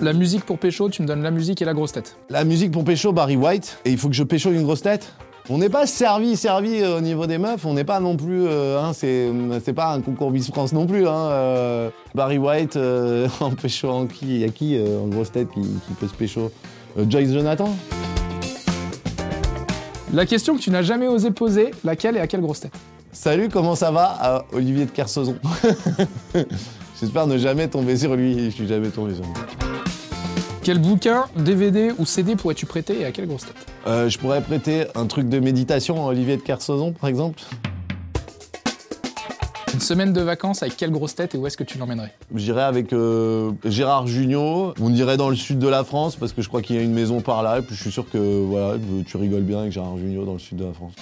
La musique pour pécho, tu me donnes la musique et la grosse tête. La musique pour pécho, Barry White. Et il faut que je pécho une grosse tête on n'est pas servi, servi euh, au niveau des meufs, on n'est pas non plus, euh, hein, c'est, c'est pas un concours Miss France non plus. Hein, euh. Barry White en pécho en qui, il y a qui en grosse tête qui, qui peut se pécho Joyce Jonathan La question que tu n'as jamais osé poser, laquelle et à quelle grosse tête? Salut, comment ça va? À Olivier de Kersauzon. J'espère ne jamais tomber sur lui, je suis jamais tombé sur lui. Quel bouquin, DVD ou CD pourrais-tu prêter et à quelle grosse tête euh, Je pourrais prêter un truc de méditation à Olivier de Kersauzon, par exemple. Une semaine de vacances avec quelle grosse tête et où est-ce que tu l'emmènerais J'irais avec euh, Gérard Jugnot. On irait dans le sud de la France parce que je crois qu'il y a une maison par là et puis je suis sûr que voilà, tu rigoles bien avec Gérard Jugnot dans le sud de la France.